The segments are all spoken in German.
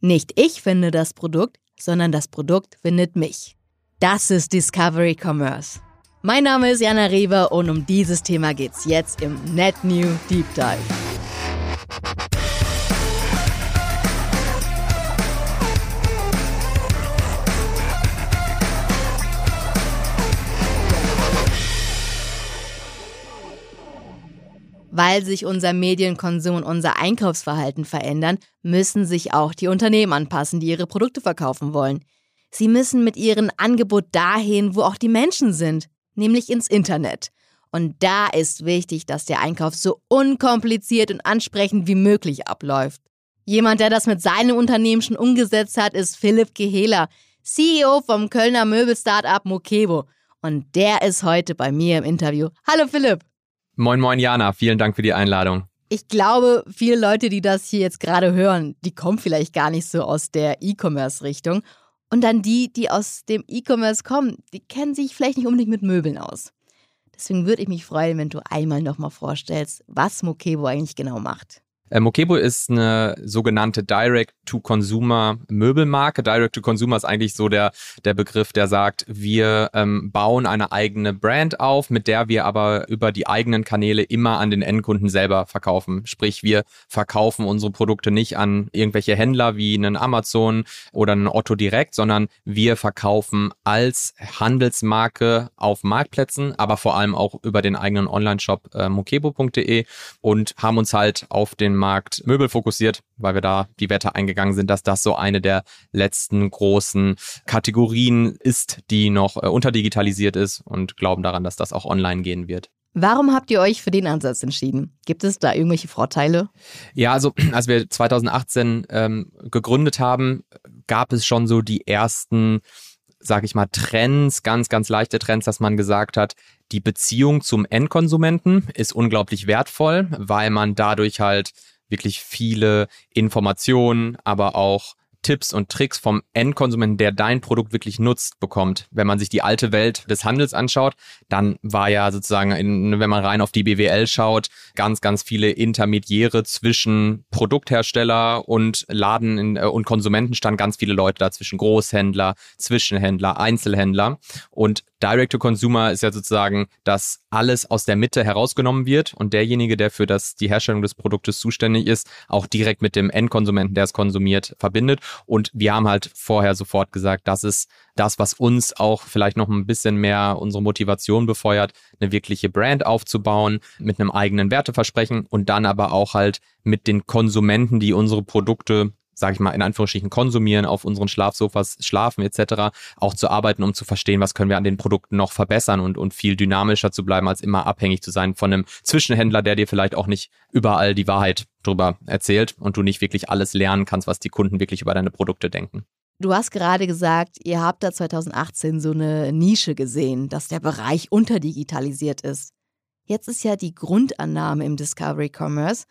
Nicht ich finde das Produkt, sondern das Produkt findet mich. Das ist Discovery Commerce. Mein Name ist Jana Reber und um dieses Thema geht's jetzt im Net New Deep Dive. Weil sich unser Medienkonsum und unser Einkaufsverhalten verändern, müssen sich auch die Unternehmen anpassen, die ihre Produkte verkaufen wollen. Sie müssen mit ihrem Angebot dahin, wo auch die Menschen sind, nämlich ins Internet. Und da ist wichtig, dass der Einkauf so unkompliziert und ansprechend wie möglich abläuft. Jemand, der das mit seinem Unternehmen schon umgesetzt hat, ist Philipp Gehela, CEO vom Kölner Möbel-Startup Mokebo. Und der ist heute bei mir im Interview. Hallo Philipp! Moin, moin, Jana. Vielen Dank für die Einladung. Ich glaube, viele Leute, die das hier jetzt gerade hören, die kommen vielleicht gar nicht so aus der E-Commerce-Richtung. Und dann die, die aus dem E-Commerce kommen, die kennen sich vielleicht nicht unbedingt mit Möbeln aus. Deswegen würde ich mich freuen, wenn du einmal nochmal vorstellst, was Mokebo eigentlich genau macht. Mokebo ist eine sogenannte Direct-to-Consumer-Möbelmarke. Direct-to-Consumer ist eigentlich so der, der Begriff, der sagt, wir ähm, bauen eine eigene Brand auf, mit der wir aber über die eigenen Kanäle immer an den Endkunden selber verkaufen. Sprich, wir verkaufen unsere Produkte nicht an irgendwelche Händler wie einen Amazon oder einen Otto direkt, sondern wir verkaufen als Handelsmarke auf Marktplätzen, aber vor allem auch über den eigenen Online-Shop äh, mokebo.de und haben uns halt auf den Markt Möbel fokussiert, weil wir da die Wette eingegangen sind, dass das so eine der letzten großen Kategorien ist, die noch äh, unterdigitalisiert ist und glauben daran, dass das auch online gehen wird. Warum habt ihr euch für den Ansatz entschieden? Gibt es da irgendwelche Vorteile? Ja, also als wir 2018 ähm, gegründet haben, gab es schon so die ersten sage ich mal, Trends, ganz, ganz leichte Trends, dass man gesagt hat, die Beziehung zum Endkonsumenten ist unglaublich wertvoll, weil man dadurch halt wirklich viele Informationen, aber auch Tipps und Tricks vom Endkonsumenten, der dein Produkt wirklich nutzt, bekommt. Wenn man sich die alte Welt des Handels anschaut, dann war ja sozusagen, in, wenn man rein auf die BWL schaut, ganz, ganz viele Intermediäre zwischen Produkthersteller und Laden in, äh, und Konsumenten standen ganz viele Leute dazwischen, Großhändler, Zwischenhändler, Einzelhändler. Und Direct-to-Consumer ist ja sozusagen, dass alles aus der Mitte herausgenommen wird und derjenige, der für das, die Herstellung des Produktes zuständig ist, auch direkt mit dem Endkonsumenten, der es konsumiert, verbindet. Und wir haben halt vorher sofort gesagt, das ist das, was uns auch vielleicht noch ein bisschen mehr unsere Motivation befeuert, eine wirkliche Brand aufzubauen mit einem eigenen Werteversprechen und dann aber auch halt mit den Konsumenten, die unsere Produkte sage ich mal, in Anführungsstrichen konsumieren, auf unseren Schlafsofas schlafen etc., auch zu arbeiten, um zu verstehen, was können wir an den Produkten noch verbessern und, und viel dynamischer zu bleiben, als immer abhängig zu sein von einem Zwischenhändler, der dir vielleicht auch nicht überall die Wahrheit drüber erzählt und du nicht wirklich alles lernen kannst, was die Kunden wirklich über deine Produkte denken. Du hast gerade gesagt, ihr habt da 2018 so eine Nische gesehen, dass der Bereich unterdigitalisiert ist. Jetzt ist ja die Grundannahme im Discovery Commerce,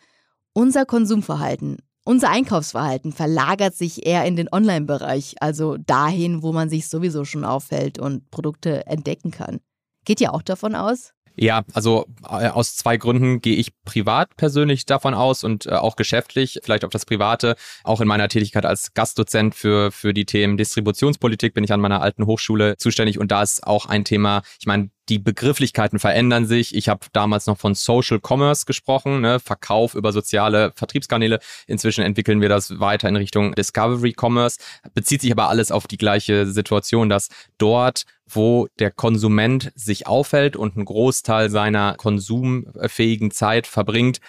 unser Konsumverhalten unser Einkaufsverhalten verlagert sich eher in den Online-Bereich, also dahin, wo man sich sowieso schon auffällt und Produkte entdecken kann. Geht ihr auch davon aus? Ja, also äh, aus zwei Gründen gehe ich privat persönlich davon aus und äh, auch geschäftlich, vielleicht auf das Private. Auch in meiner Tätigkeit als Gastdozent für, für die Themen Distributionspolitik bin ich an meiner alten Hochschule zuständig und da ist auch ein Thema, ich meine, die Begrifflichkeiten verändern sich. Ich habe damals noch von Social Commerce gesprochen, ne? Verkauf über soziale Vertriebskanäle. Inzwischen entwickeln wir das weiter in Richtung Discovery Commerce. Bezieht sich aber alles auf die gleiche Situation, dass dort, wo der Konsument sich aufhält und einen Großteil seiner konsumfähigen Zeit verbringt,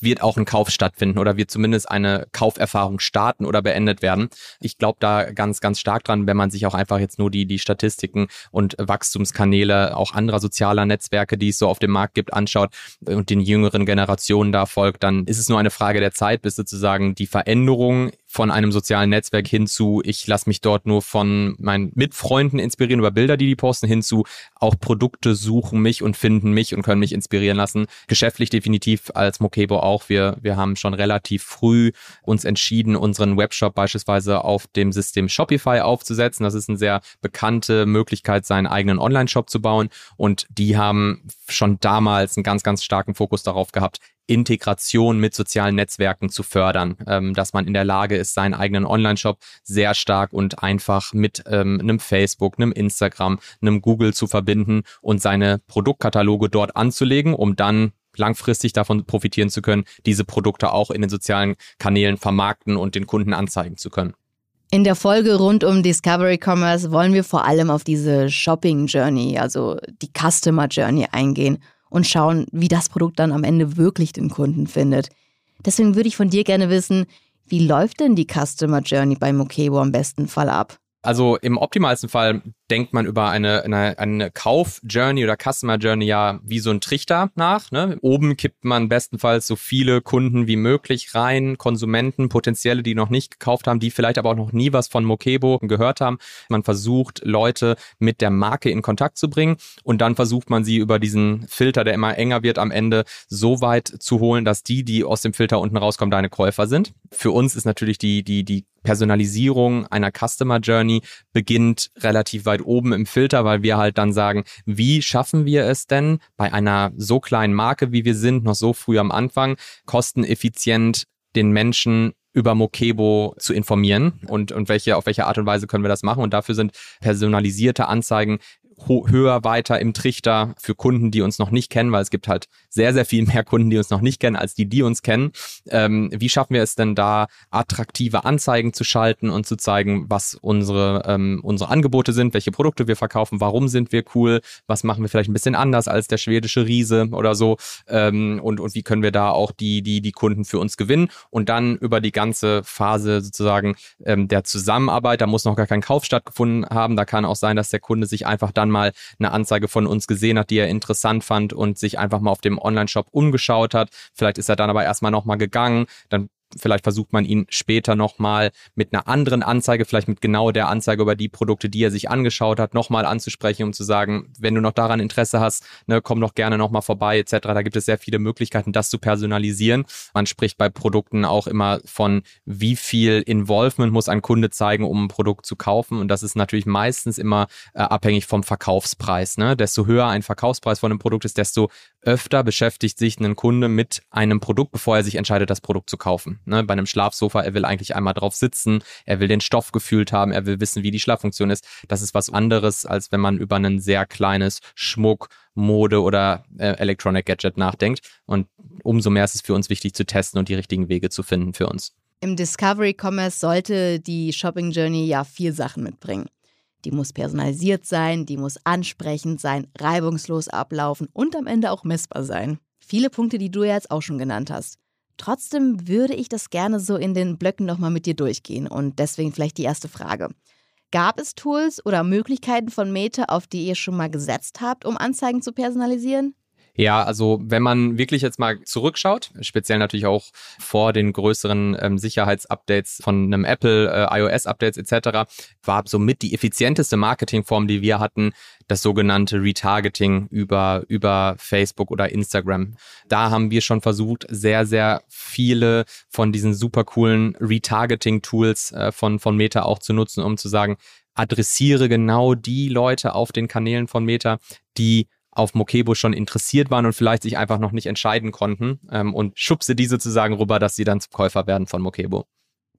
wird auch ein Kauf stattfinden oder wird zumindest eine Kauferfahrung starten oder beendet werden. Ich glaube da ganz, ganz stark dran, wenn man sich auch einfach jetzt nur die, die Statistiken und Wachstumskanäle auch anderer sozialer Netzwerke, die es so auf dem Markt gibt, anschaut und den jüngeren Generationen da folgt, dann ist es nur eine Frage der Zeit, bis sozusagen die Veränderung von einem sozialen Netzwerk hin zu, ich lasse mich dort nur von meinen Mitfreunden inspirieren über Bilder, die die posten, hin zu, auch Produkte suchen mich und finden mich und können mich inspirieren lassen. Geschäftlich definitiv als Mokebo auch. Wir, wir haben schon relativ früh uns entschieden, unseren Webshop beispielsweise auf dem System Shopify aufzusetzen. Das ist eine sehr bekannte Möglichkeit, seinen eigenen Online-Shop zu bauen. Und die haben schon damals einen ganz, ganz starken Fokus darauf gehabt, Integration mit sozialen Netzwerken zu fördern, ähm, dass man in der Lage ist, seinen eigenen Online-Shop sehr stark und einfach mit ähm, einem Facebook, einem Instagram, einem Google zu verbinden und seine Produktkataloge dort anzulegen, um dann langfristig davon profitieren zu können, diese Produkte auch in den sozialen Kanälen vermarkten und den Kunden anzeigen zu können. In der Folge rund um Discovery Commerce wollen wir vor allem auf diese Shopping Journey, also die Customer Journey eingehen und schauen, wie das Produkt dann am Ende wirklich den Kunden findet. Deswegen würde ich von dir gerne wissen, wie läuft denn die Customer Journey bei Mokebo am besten Fall ab? Also im optimalsten Fall denkt man über eine, eine, eine Kauf-Journey oder Customer-Journey ja wie so ein Trichter nach. Ne? Oben kippt man bestenfalls so viele Kunden wie möglich rein, Konsumenten, Potenzielle, die noch nicht gekauft haben, die vielleicht aber auch noch nie was von Mokebo gehört haben. Man versucht, Leute mit der Marke in Kontakt zu bringen und dann versucht man sie über diesen Filter, der immer enger wird, am Ende so weit zu holen, dass die, die aus dem Filter unten rauskommen, deine Käufer sind. Für uns ist natürlich die, die, die Personalisierung einer Customer Journey beginnt relativ weit oben im Filter, weil wir halt dann sagen, wie schaffen wir es denn bei einer so kleinen Marke, wie wir sind, noch so früh am Anfang, kosteneffizient den Menschen über Mokebo zu informieren und, und welche, auf welche Art und Weise können wir das machen. Und dafür sind personalisierte Anzeigen höher weiter im Trichter für Kunden, die uns noch nicht kennen, weil es gibt halt sehr, sehr viel mehr Kunden, die uns noch nicht kennen, als die, die uns kennen. Ähm, wie schaffen wir es denn da, attraktive Anzeigen zu schalten und zu zeigen, was unsere, ähm, unsere Angebote sind, welche Produkte wir verkaufen, warum sind wir cool, was machen wir vielleicht ein bisschen anders als der schwedische Riese oder so ähm, und, und wie können wir da auch die, die, die Kunden für uns gewinnen und dann über die ganze Phase sozusagen ähm, der Zusammenarbeit, da muss noch gar kein Kauf stattgefunden haben, da kann auch sein, dass der Kunde sich einfach dann mal eine Anzeige von uns gesehen hat, die er interessant fand und sich einfach mal auf dem Online-Shop umgeschaut hat. Vielleicht ist er dann aber erstmal nochmal gegangen, dann Vielleicht versucht man ihn später nochmal mit einer anderen Anzeige, vielleicht mit genau der Anzeige über die Produkte, die er sich angeschaut hat, nochmal anzusprechen, um zu sagen, wenn du noch daran Interesse hast, ne, komm doch gerne nochmal vorbei, etc. Da gibt es sehr viele Möglichkeiten, das zu personalisieren. Man spricht bei Produkten auch immer von, wie viel Involvement muss ein Kunde zeigen, um ein Produkt zu kaufen. Und das ist natürlich meistens immer äh, abhängig vom Verkaufspreis. Ne? Desto höher ein Verkaufspreis von einem Produkt ist, desto öfter beschäftigt sich ein Kunde mit einem Produkt, bevor er sich entscheidet, das Produkt zu kaufen. Ne? Bei einem Schlafsofa, er will eigentlich einmal drauf sitzen, er will den Stoff gefühlt haben, er will wissen, wie die Schlaffunktion ist. Das ist was anderes, als wenn man über ein sehr kleines Schmuck, Mode oder äh, Electronic Gadget nachdenkt. Und umso mehr ist es für uns wichtig zu testen und die richtigen Wege zu finden für uns. Im Discovery Commerce sollte die Shopping Journey ja vier Sachen mitbringen. Die muss personalisiert sein, die muss ansprechend sein, reibungslos ablaufen und am Ende auch messbar sein. Viele Punkte, die du jetzt auch schon genannt hast. Trotzdem würde ich das gerne so in den Blöcken nochmal mit dir durchgehen und deswegen vielleicht die erste Frage. Gab es Tools oder Möglichkeiten von Meta, auf die ihr schon mal gesetzt habt, um Anzeigen zu personalisieren? Ja, also wenn man wirklich jetzt mal zurückschaut, speziell natürlich auch vor den größeren ähm, Sicherheitsupdates von einem Apple, äh, iOS-Updates etc., war somit die effizienteste Marketingform, die wir hatten, das sogenannte Retargeting über, über Facebook oder Instagram. Da haben wir schon versucht, sehr, sehr viele von diesen super coolen Retargeting-Tools äh, von, von Meta auch zu nutzen, um zu sagen, adressiere genau die Leute auf den Kanälen von Meta, die auf Mokebo schon interessiert waren und vielleicht sich einfach noch nicht entscheiden konnten ähm, und schubse die sozusagen rüber, dass sie dann zum Käufer werden von Mokebo.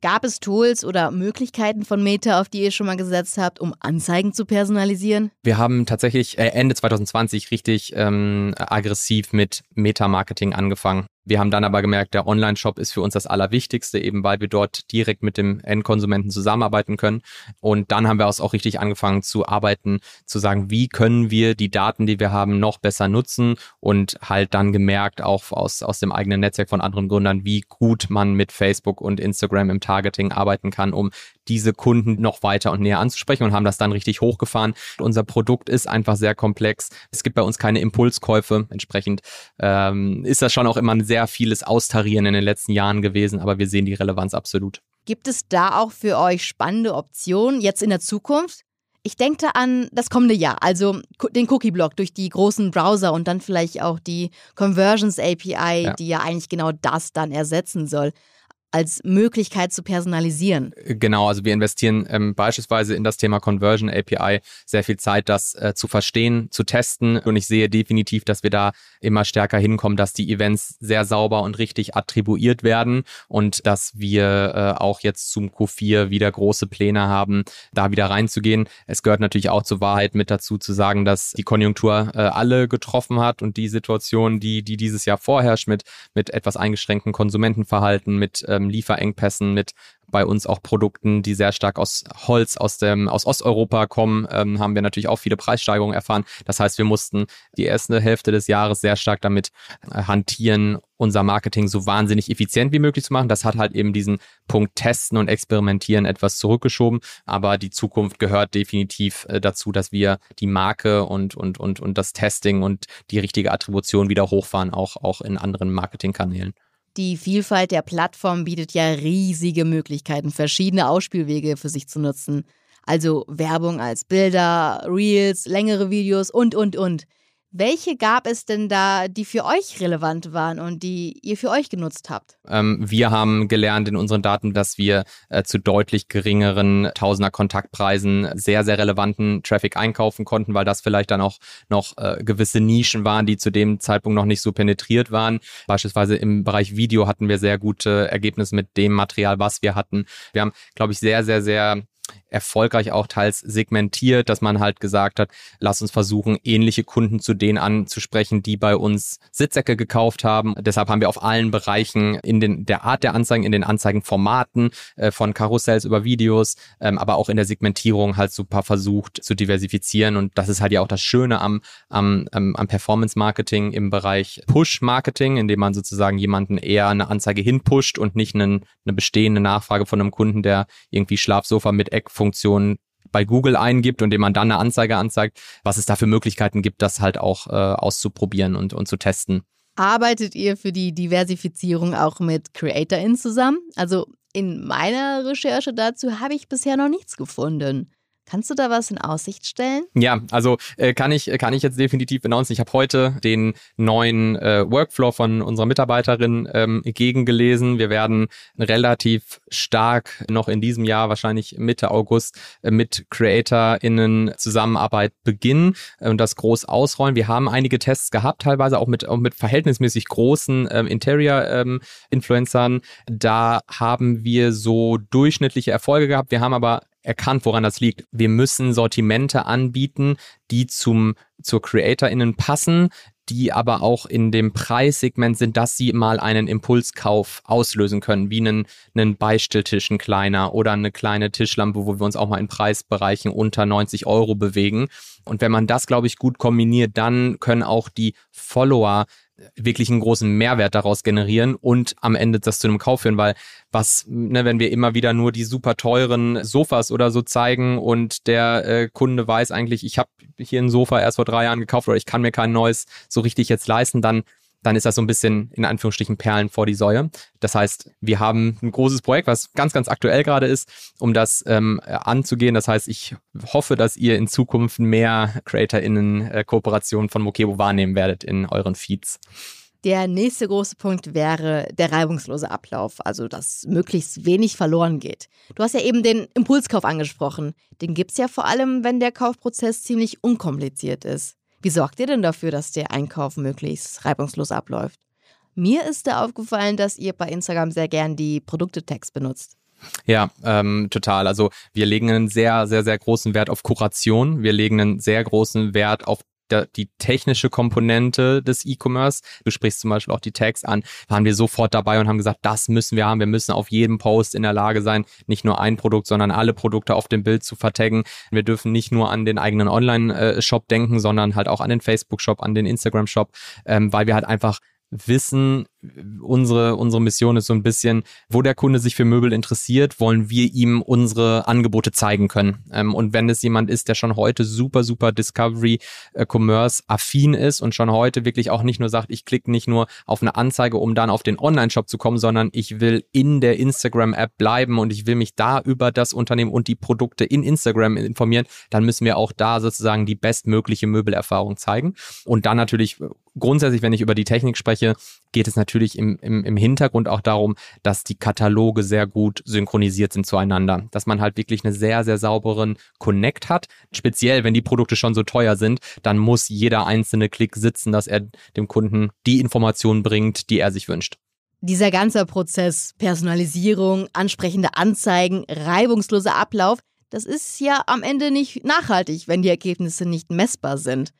Gab es Tools oder Möglichkeiten von Meta, auf die ihr schon mal gesetzt habt, um Anzeigen zu personalisieren? Wir haben tatsächlich äh, Ende 2020 richtig ähm, aggressiv mit Meta-Marketing angefangen. Wir haben dann aber gemerkt, der Online-Shop ist für uns das Allerwichtigste, eben weil wir dort direkt mit dem Endkonsumenten zusammenarbeiten können. Und dann haben wir auch richtig angefangen zu arbeiten, zu sagen, wie können wir die Daten, die wir haben, noch besser nutzen und halt dann gemerkt, auch aus, aus dem eigenen Netzwerk von anderen Gründern, wie gut man mit Facebook und Instagram im Targeting arbeiten kann, um diese Kunden noch weiter und näher anzusprechen und haben das dann richtig hochgefahren. Unser Produkt ist einfach sehr komplex. Es gibt bei uns keine Impulskäufe. Entsprechend ähm, ist das schon auch immer ein sehr vieles Austarieren in den letzten Jahren gewesen, aber wir sehen die Relevanz absolut. Gibt es da auch für euch spannende Optionen jetzt in der Zukunft? Ich denke an das kommende Jahr, also den Cookie-Block durch die großen Browser und dann vielleicht auch die Conversions API, ja. die ja eigentlich genau das dann ersetzen soll. Als Möglichkeit zu personalisieren. Genau, also wir investieren ähm, beispielsweise in das Thema Conversion API sehr viel Zeit, das äh, zu verstehen, zu testen. Und ich sehe definitiv, dass wir da immer stärker hinkommen, dass die Events sehr sauber und richtig attribuiert werden und dass wir äh, auch jetzt zum Q4 wieder große Pläne haben, da wieder reinzugehen. Es gehört natürlich auch zur Wahrheit mit dazu zu sagen, dass die Konjunktur äh, alle getroffen hat und die Situation, die, die dieses Jahr vorherrscht mit, mit etwas eingeschränkten Konsumentenverhalten, mit ähm, Lieferengpässen, mit bei uns auch Produkten, die sehr stark aus Holz aus dem aus Osteuropa kommen, ähm, haben wir natürlich auch viele Preissteigerungen erfahren. Das heißt, wir mussten die erste Hälfte des Jahres sehr stark damit äh, hantieren, unser Marketing so wahnsinnig effizient wie möglich zu machen. Das hat halt eben diesen Punkt Testen und Experimentieren etwas zurückgeschoben. Aber die Zukunft gehört definitiv äh, dazu, dass wir die Marke und, und, und, und das Testing und die richtige Attribution wieder hochfahren, auch, auch in anderen Marketingkanälen. Die Vielfalt der Plattform bietet ja riesige Möglichkeiten, verschiedene Ausspielwege für sich zu nutzen. Also Werbung als Bilder, Reels, längere Videos und, und, und. Welche gab es denn da, die für euch relevant waren und die ihr für euch genutzt habt? Ähm, wir haben gelernt in unseren Daten, dass wir äh, zu deutlich geringeren Tausender Kontaktpreisen sehr, sehr relevanten Traffic einkaufen konnten, weil das vielleicht dann auch noch äh, gewisse Nischen waren, die zu dem Zeitpunkt noch nicht so penetriert waren. Beispielsweise im Bereich Video hatten wir sehr gute Ergebnisse mit dem Material, was wir hatten. Wir haben, glaube ich, sehr, sehr, sehr erfolgreich auch teils segmentiert, dass man halt gesagt hat, lass uns versuchen, ähnliche Kunden zu denen anzusprechen, die bei uns Sitzsäcke gekauft haben. Deshalb haben wir auf allen Bereichen in den, der Art der Anzeigen, in den Anzeigenformaten äh, von Karussells über Videos, ähm, aber auch in der Segmentierung halt super versucht zu diversifizieren. Und das ist halt ja auch das Schöne am, am, am, Performance-Marketing im Bereich Push-Marketing, indem man sozusagen jemanden eher eine Anzeige hinpusht und nicht einen, eine bestehende Nachfrage von einem Kunden, der irgendwie Schlafsofa mit Eckfunktionen bei Google eingibt und dem man dann eine Anzeige anzeigt, was es da für Möglichkeiten gibt, das halt auch äh, auszuprobieren und, und zu testen. Arbeitet ihr für die Diversifizierung auch mit CreatorInnen zusammen? Also in meiner Recherche dazu habe ich bisher noch nichts gefunden. Kannst du da was in Aussicht stellen? Ja, also äh, kann ich kann ich jetzt definitiv announcen. Ich habe heute den neuen äh, Workflow von unserer Mitarbeiterin ähm, gegengelesen. Wir werden relativ stark noch in diesem Jahr, wahrscheinlich Mitte August, äh, mit CreatorInnen Zusammenarbeit beginnen und das groß ausrollen. Wir haben einige Tests gehabt, teilweise auch mit, auch mit verhältnismäßig großen ähm, Interior-Influencern. Ähm, da haben wir so durchschnittliche Erfolge gehabt. Wir haben aber erkannt, woran das liegt. Wir müssen Sortimente anbieten, die zum, zur CreatorInnen passen, die aber auch in dem Preissegment sind, dass sie mal einen Impulskauf auslösen können, wie einen, einen Beistelltisch, ein kleiner oder eine kleine Tischlampe, wo wir uns auch mal in Preisbereichen unter 90 Euro bewegen. Und wenn man das, glaube ich, gut kombiniert, dann können auch die Follower wirklich einen großen Mehrwert daraus generieren und am Ende das zu einem Kauf führen, weil was, ne, wenn wir immer wieder nur die super teuren Sofas oder so zeigen und der äh, Kunde weiß eigentlich, ich habe hier ein Sofa erst vor drei Jahren gekauft oder ich kann mir kein neues so richtig jetzt leisten, dann dann ist das so ein bisschen in Anführungsstrichen Perlen vor die Säue. Das heißt, wir haben ein großes Projekt, was ganz, ganz aktuell gerade ist, um das ähm, anzugehen. Das heißt, ich hoffe, dass ihr in Zukunft mehr CreatorInnen-Kooperationen äh, von Mokebo wahrnehmen werdet in euren Feeds. Der nächste große Punkt wäre der reibungslose Ablauf, also dass möglichst wenig verloren geht. Du hast ja eben den Impulskauf angesprochen. Den gibt es ja vor allem, wenn der Kaufprozess ziemlich unkompliziert ist. Wie sorgt ihr denn dafür, dass der Einkauf möglichst reibungslos abläuft? Mir ist da aufgefallen, dass ihr bei Instagram sehr gern die Produkte-Tags benutzt. Ja, ähm, total. Also wir legen einen sehr, sehr, sehr großen Wert auf Kuration. Wir legen einen sehr großen Wert auf die technische Komponente des E-Commerce, du sprichst zum Beispiel auch die Tags an, waren wir sofort dabei und haben gesagt, das müssen wir haben. Wir müssen auf jedem Post in der Lage sein, nicht nur ein Produkt, sondern alle Produkte auf dem Bild zu vertaggen. Wir dürfen nicht nur an den eigenen Online-Shop denken, sondern halt auch an den Facebook-Shop, an den Instagram-Shop, ähm, weil wir halt einfach wissen, unsere, unsere Mission ist so ein bisschen, wo der Kunde sich für Möbel interessiert, wollen wir ihm unsere Angebote zeigen können. Ähm, und wenn es jemand ist, der schon heute super, super Discovery äh, Commerce affin ist und schon heute wirklich auch nicht nur sagt, ich klicke nicht nur auf eine Anzeige, um dann auf den Online-Shop zu kommen, sondern ich will in der Instagram-App bleiben und ich will mich da über das Unternehmen und die Produkte in Instagram informieren, dann müssen wir auch da sozusagen die bestmögliche Möbelerfahrung zeigen. Und dann natürlich grundsätzlich, wenn ich über die Technik spreche, geht es natürlich im, im, im Hintergrund auch darum, dass die Kataloge sehr gut synchronisiert sind zueinander. Dass man halt wirklich einen sehr, sehr sauberen Connect hat. Speziell, wenn die Produkte schon so teuer sind, dann muss jeder einzelne Klick sitzen, dass er dem Kunden die Informationen bringt, die er sich wünscht. Dieser ganze Prozess, Personalisierung, ansprechende Anzeigen, reibungsloser Ablauf, das ist ja am Ende nicht nachhaltig, wenn die Ergebnisse nicht messbar sind.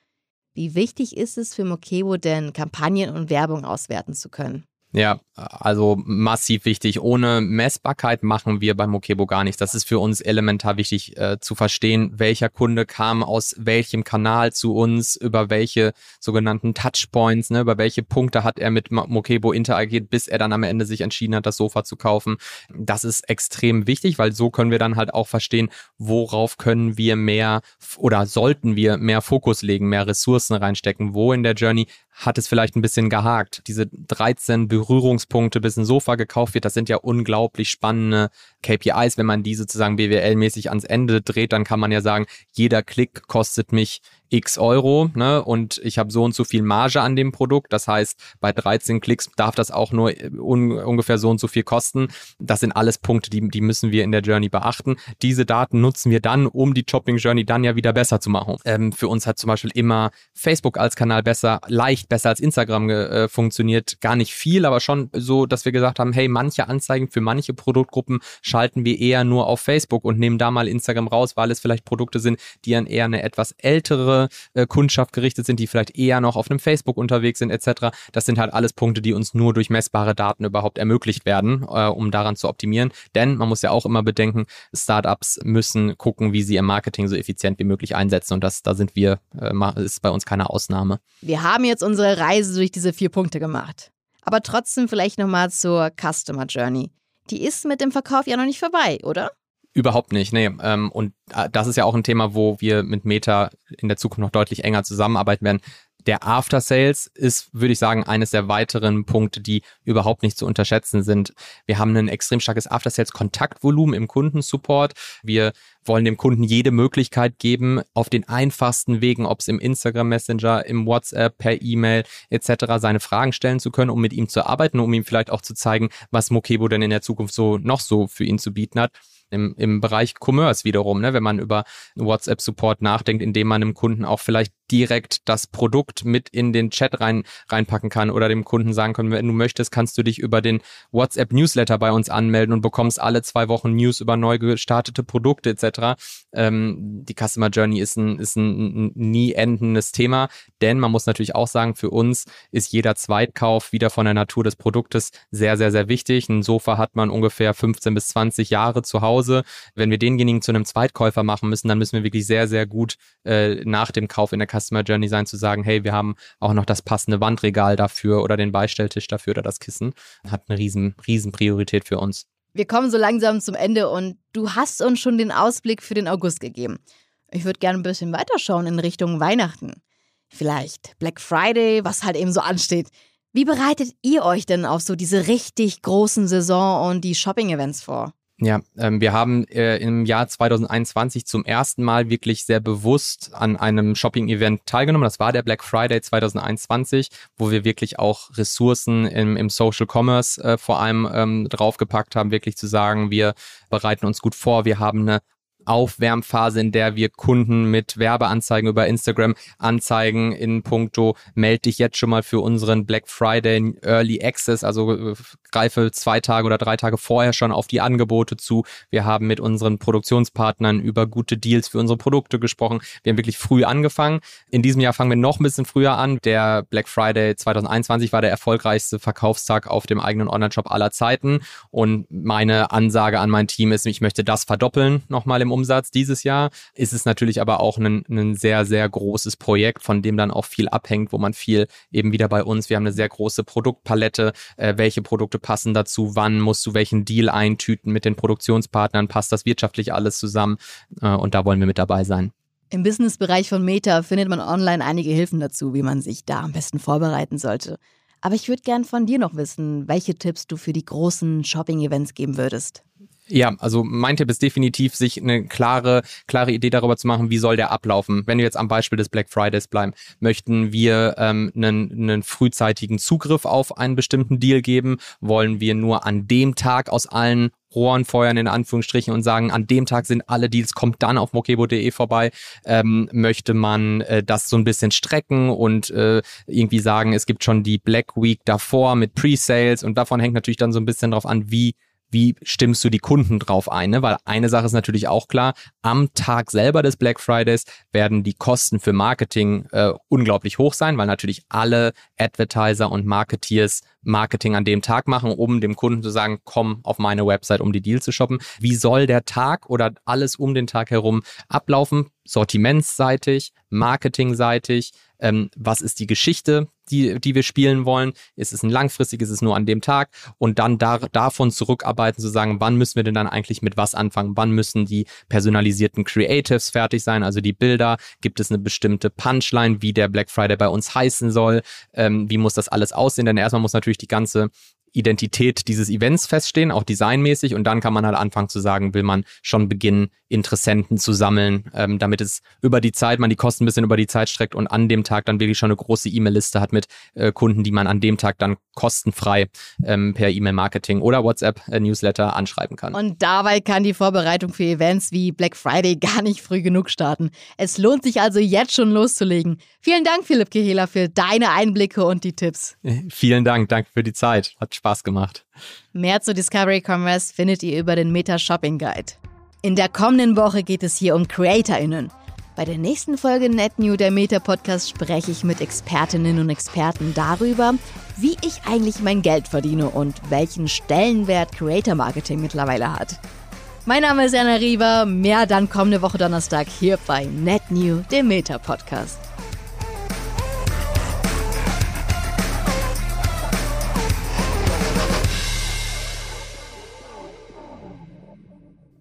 Wie wichtig ist es für Mokebo denn, Kampagnen und Werbung auswerten zu können? Ja, also massiv wichtig. Ohne Messbarkeit machen wir beim Mokebo gar nichts. Das ist für uns elementar wichtig äh, zu verstehen, welcher Kunde kam aus welchem Kanal zu uns, über welche sogenannten Touchpoints, ne, über welche Punkte hat er mit Mokebo interagiert, bis er dann am Ende sich entschieden hat, das Sofa zu kaufen. Das ist extrem wichtig, weil so können wir dann halt auch verstehen, worauf können wir mehr oder sollten wir mehr Fokus legen, mehr Ressourcen reinstecken, wo in der Journey hat es vielleicht ein bisschen gehakt. Diese 13 Berührungspunkte, bis ein Sofa gekauft wird, das sind ja unglaublich spannende KPIs. Wenn man die sozusagen BWL-mäßig ans Ende dreht, dann kann man ja sagen, jeder Klick kostet mich x Euro ne, und ich habe so und so viel Marge an dem Produkt. Das heißt, bei 13 Klicks darf das auch nur un ungefähr so und so viel kosten. Das sind alles Punkte, die, die müssen wir in der Journey beachten. Diese Daten nutzen wir dann, um die Shopping Journey dann ja wieder besser zu machen. Ähm, für uns hat zum Beispiel immer Facebook als Kanal besser, leicht besser als Instagram äh, funktioniert. Gar nicht viel, aber schon so, dass wir gesagt haben, hey, manche Anzeigen für manche Produktgruppen schalten wir eher nur auf Facebook und nehmen da mal Instagram raus, weil es vielleicht Produkte sind, die dann eher eine etwas ältere äh, Kundschaft gerichtet sind, die vielleicht eher noch auf einem Facebook unterwegs sind etc. Das sind halt alles Punkte, die uns nur durch messbare Daten überhaupt ermöglicht werden, äh, um daran zu optimieren. Denn man muss ja auch immer bedenken, Startups müssen gucken, wie sie ihr Marketing so effizient wie möglich einsetzen und das, da sind wir, äh, ist bei uns keine Ausnahme. Wir haben jetzt unsere Reise durch diese vier Punkte gemacht. Aber trotzdem vielleicht nochmal zur Customer Journey. Die ist mit dem Verkauf ja noch nicht vorbei, oder? Überhaupt nicht, nee. Ähm, und äh, das ist ja auch ein Thema, wo wir mit Meta in der Zukunft noch deutlich enger zusammenarbeiten werden. Der After Sales ist, würde ich sagen, eines der weiteren Punkte, die überhaupt nicht zu unterschätzen sind. Wir haben ein extrem starkes After Sales Kontaktvolumen im Kundensupport. Wir wollen dem Kunden jede Möglichkeit geben, auf den einfachsten Wegen, ob es im Instagram Messenger, im WhatsApp, per E-Mail etc. seine Fragen stellen zu können, um mit ihm zu arbeiten, um ihm vielleicht auch zu zeigen, was Mokebo denn in der Zukunft so noch so für ihn zu bieten hat im, im Bereich Commerce wiederum, ne, wenn man über WhatsApp-Support nachdenkt, indem man dem Kunden auch vielleicht direkt das Produkt mit in den Chat rein, reinpacken kann oder dem Kunden sagen können, wenn du möchtest, kannst du dich über den WhatsApp-Newsletter bei uns anmelden und bekommst alle zwei Wochen News über neu gestartete Produkte etc. Ähm, die Customer Journey ist ein, ist ein nie endendes Thema, denn man muss natürlich auch sagen, für uns ist jeder Zweitkauf wieder von der Natur des Produktes sehr, sehr, sehr wichtig. Ein Sofa hat man ungefähr 15 bis 20 Jahre zu Hause. Wenn wir denjenigen zu einem Zweitkäufer machen müssen, dann müssen wir wirklich sehr, sehr gut äh, nach dem Kauf in der Customer Journey sein, zu sagen, hey, wir haben auch noch das passende Wandregal dafür oder den Beistelltisch dafür oder das Kissen. Hat eine riesen, riesen Priorität für uns. Wir kommen so langsam zum Ende und du hast uns schon den Ausblick für den August gegeben. Ich würde gerne ein bisschen weiterschauen in Richtung Weihnachten. Vielleicht Black Friday, was halt eben so ansteht. Wie bereitet ihr euch denn auf so diese richtig großen Saison und die Shopping-Events vor? Ja, ähm, wir haben äh, im Jahr 2021 zum ersten Mal wirklich sehr bewusst an einem Shopping-Event teilgenommen. Das war der Black Friday 2021, wo wir wirklich auch Ressourcen im, im Social Commerce äh, vor allem ähm, draufgepackt haben, wirklich zu sagen, wir bereiten uns gut vor, wir haben eine Aufwärmphase, in der wir Kunden mit Werbeanzeigen über Instagram anzeigen in puncto, melde dich jetzt schon mal für unseren Black Friday Early Access, also äh, greife zwei Tage oder drei Tage vorher schon auf die Angebote zu. Wir haben mit unseren Produktionspartnern über gute Deals für unsere Produkte gesprochen. Wir haben wirklich früh angefangen. In diesem Jahr fangen wir noch ein bisschen früher an. Der Black Friday 2021 war der erfolgreichste Verkaufstag auf dem eigenen Online-Shop aller Zeiten. Und meine Ansage an mein Team ist, ich möchte das verdoppeln nochmal im Umsatz dieses Jahr. Ist es natürlich aber auch ein, ein sehr, sehr großes Projekt, von dem dann auch viel abhängt, wo man viel eben wieder bei uns, wir haben eine sehr große Produktpalette, äh, welche Produkte passen dazu, wann musst du welchen Deal eintüten mit den Produktionspartnern, passt das wirtschaftlich alles zusammen äh, und da wollen wir mit dabei sein. Im Businessbereich von Meta findet man online einige Hilfen dazu, wie man sich da am besten vorbereiten sollte. Aber ich würde gern von dir noch wissen, welche Tipps du für die großen Shopping-Events geben würdest. Ja, also mein Tipp ist definitiv, sich eine klare, klare Idee darüber zu machen, wie soll der ablaufen. Wenn wir jetzt am Beispiel des Black Fridays bleiben, möchten wir ähm, einen, einen frühzeitigen Zugriff auf einen bestimmten Deal geben? Wollen wir nur an dem Tag aus allen Rohren feuern in Anführungsstrichen und sagen, an dem Tag sind alle Deals, kommt dann auf mokebo.de vorbei. Ähm, möchte man äh, das so ein bisschen strecken und äh, irgendwie sagen, es gibt schon die Black Week davor mit Pre-Sales und davon hängt natürlich dann so ein bisschen drauf an, wie wie stimmst du die Kunden drauf ein? Ne? Weil eine Sache ist natürlich auch klar, am Tag selber des Black Fridays werden die Kosten für Marketing äh, unglaublich hoch sein, weil natürlich alle Advertiser und Marketeers Marketing an dem Tag machen, um dem Kunden zu sagen, komm auf meine Website, um die Deals zu shoppen. Wie soll der Tag oder alles um den Tag herum ablaufen? Sortimentsseitig, marketingseitig, ähm, was ist die Geschichte, die, die wir spielen wollen? Ist es ein langfristig, ist es nur an dem Tag? Und dann da, davon zurückarbeiten, zu sagen, wann müssen wir denn dann eigentlich mit was anfangen? Wann müssen die personalisierten Creatives fertig sein, also die Bilder? Gibt es eine bestimmte Punchline, wie der Black Friday bei uns heißen soll? Ähm, wie muss das alles aussehen? Denn erstmal muss natürlich die ganze Identität dieses Events feststehen, auch designmäßig. Und dann kann man halt anfangen zu sagen, will man schon beginnen, Interessenten zu sammeln, ähm, damit es über die Zeit, man die Kosten ein bisschen über die Zeit streckt und an dem Tag dann wirklich schon eine große E-Mail-Liste hat mit äh, Kunden, die man an dem Tag dann kostenfrei ähm, per E-Mail-Marketing oder WhatsApp-Newsletter äh, anschreiben kann. Und dabei kann die Vorbereitung für Events wie Black Friday gar nicht früh genug starten. Es lohnt sich also jetzt schon loszulegen. Vielen Dank, Philipp Kehela, für deine Einblicke und die Tipps. Vielen Dank, danke für die Zeit. Hat Spaß gemacht. Mehr zu Discovery Commerce findet ihr über den Meta Shopping Guide. In der kommenden Woche geht es hier um CreatorInnen. Bei der nächsten Folge NetNew, der Meta-Podcast, spreche ich mit Expertinnen und Experten darüber, wie ich eigentlich mein Geld verdiene und welchen Stellenwert Creator Marketing mittlerweile hat. Mein Name ist Anna Riva, mehr dann kommende Woche Donnerstag hier bei NetNew, dem Meta-Podcast.